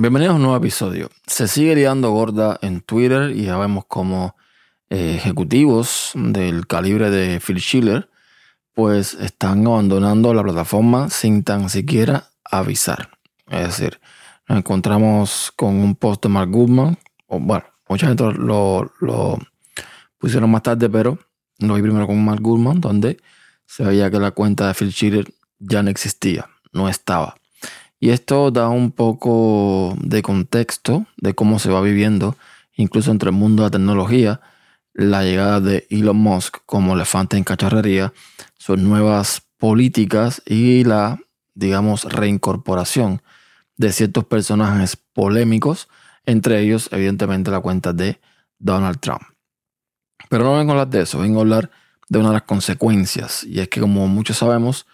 Bienvenidos a un nuevo episodio. Se sigue liando gorda en Twitter y ya vemos como eh, ejecutivos del calibre de Phil Schiller pues están abandonando la plataforma sin tan siquiera avisar. Es decir, nos encontramos con un post de Mark Goodman, bueno, mucha gente lo, lo pusieron más tarde, pero lo vi primero con Mark Goodman, donde se veía que la cuenta de Phil Schiller ya no existía, no estaba. Y esto da un poco de contexto de cómo se va viviendo, incluso entre el mundo de la tecnología, la llegada de Elon Musk como elefante en cacharrería, sus nuevas políticas y la, digamos, reincorporación de ciertos personajes polémicos, entre ellos, evidentemente, la cuenta de Donald Trump. Pero no vengo a hablar de eso, vengo a hablar de una de las consecuencias, y es que como muchos sabemos,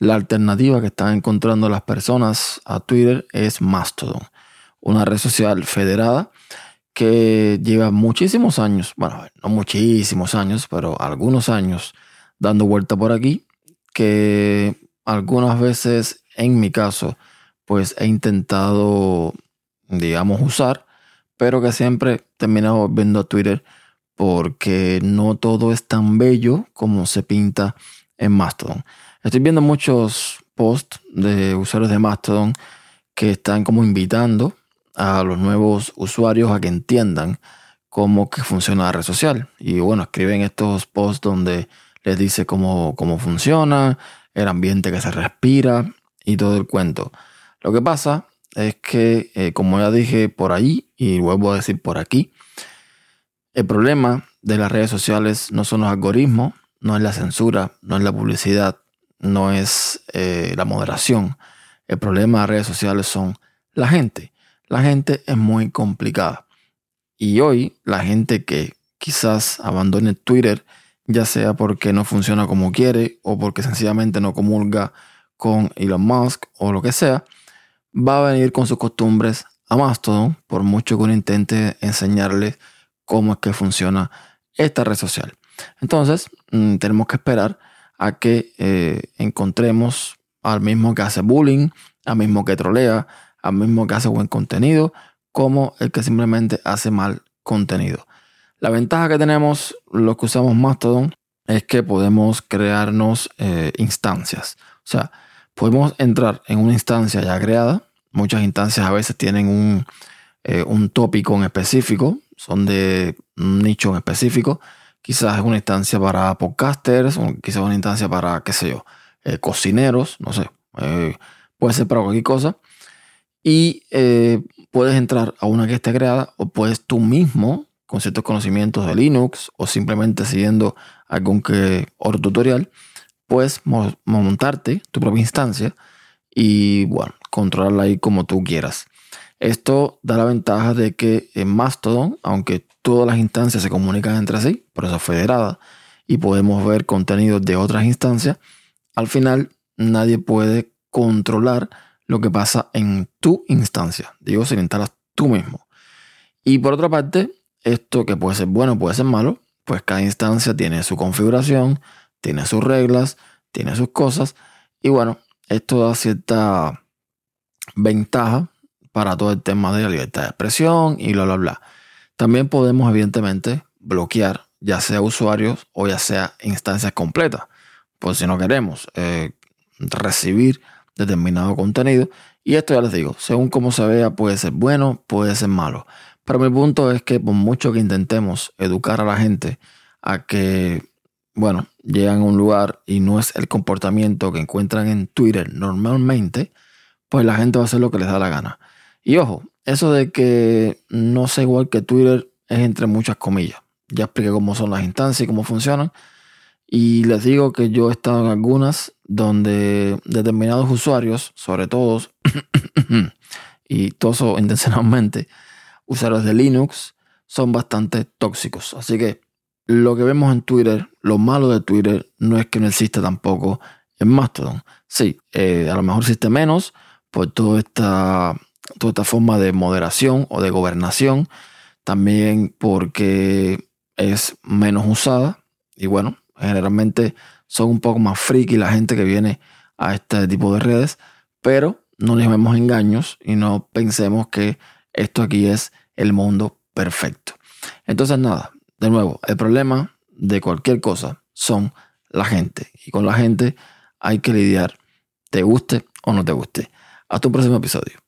la alternativa que están encontrando las personas a Twitter es Mastodon, una red social federada que lleva muchísimos años, bueno, no muchísimos años, pero algunos años dando vuelta por aquí, que algunas veces, en mi caso, pues he intentado, digamos, usar, pero que siempre he terminado volviendo a Twitter porque no todo es tan bello como se pinta en Mastodon. Estoy viendo muchos posts de usuarios de Mastodon que están como invitando a los nuevos usuarios a que entiendan cómo que funciona la red social. Y bueno, escriben estos posts donde les dice cómo, cómo funciona, el ambiente que se respira y todo el cuento. Lo que pasa es que, eh, como ya dije por ahí y vuelvo a decir por aquí, el problema de las redes sociales no son los algoritmos, no es la censura, no es la publicidad, no es eh, la moderación. El problema de las redes sociales son la gente. La gente es muy complicada. Y hoy la gente que quizás abandone Twitter, ya sea porque no funciona como quiere o porque sencillamente no comulga con Elon Musk o lo que sea, va a venir con sus costumbres a Mastodon, por mucho que uno intente enseñarle cómo es que funciona esta red social. Entonces, mm, tenemos que esperar a que eh, encontremos al mismo que hace bullying, al mismo que trolea, al mismo que hace buen contenido, como el que simplemente hace mal contenido. La ventaja que tenemos los que usamos Mastodon es que podemos crearnos eh, instancias. O sea, podemos entrar en una instancia ya creada. Muchas instancias a veces tienen un, eh, un tópico en específico, son de un nicho en específico Quizás es una instancia para podcasters, o quizás una instancia para, qué sé yo, eh, cocineros, no sé. Eh, puede ser para cualquier cosa. Y eh, puedes entrar a una que esté creada o puedes tú mismo, con ciertos conocimientos de Linux o simplemente siguiendo algún que otro tutorial, puedes montarte tu propia instancia y, bueno, controlarla ahí como tú quieras. Esto da la ventaja de que en Mastodon, aunque todas las instancias se comunican entre sí, por eso es federada, y podemos ver contenidos de otras instancias, al final nadie puede controlar lo que pasa en tu instancia. Digo, si la instalas tú mismo. Y por otra parte, esto que puede ser bueno, puede ser malo, pues cada instancia tiene su configuración, tiene sus reglas, tiene sus cosas. Y bueno, esto da cierta ventaja para todo el tema de la libertad de expresión y bla, bla, bla. También podemos, evidentemente, bloquear ya sea usuarios o ya sea instancias completas. Pues si no queremos eh, recibir determinado contenido. Y esto ya les digo, según cómo se vea, puede ser bueno, puede ser malo. Pero mi punto es que por mucho que intentemos educar a la gente a que, bueno, llegan a un lugar y no es el comportamiento que encuentran en Twitter normalmente, pues la gente va a hacer lo que les da la gana. Y ojo, eso de que no sea igual que Twitter es entre muchas comillas. Ya expliqué cómo son las instancias y cómo funcionan. Y les digo que yo he estado en algunas donde determinados usuarios, sobre todo, y todo eso intencionalmente, usuarios de Linux, son bastante tóxicos. Así que lo que vemos en Twitter, lo malo de Twitter, no es que no exista tampoco en Mastodon. Sí, eh, a lo mejor existe menos por toda esta toda esta forma de moderación o de gobernación, también porque es menos usada y bueno, generalmente son un poco más friki la gente que viene a este tipo de redes, pero no les vemos engaños y no pensemos que esto aquí es el mundo perfecto. Entonces nada, de nuevo, el problema de cualquier cosa son la gente. Y con la gente hay que lidiar, te guste o no te guste. Hasta un próximo episodio.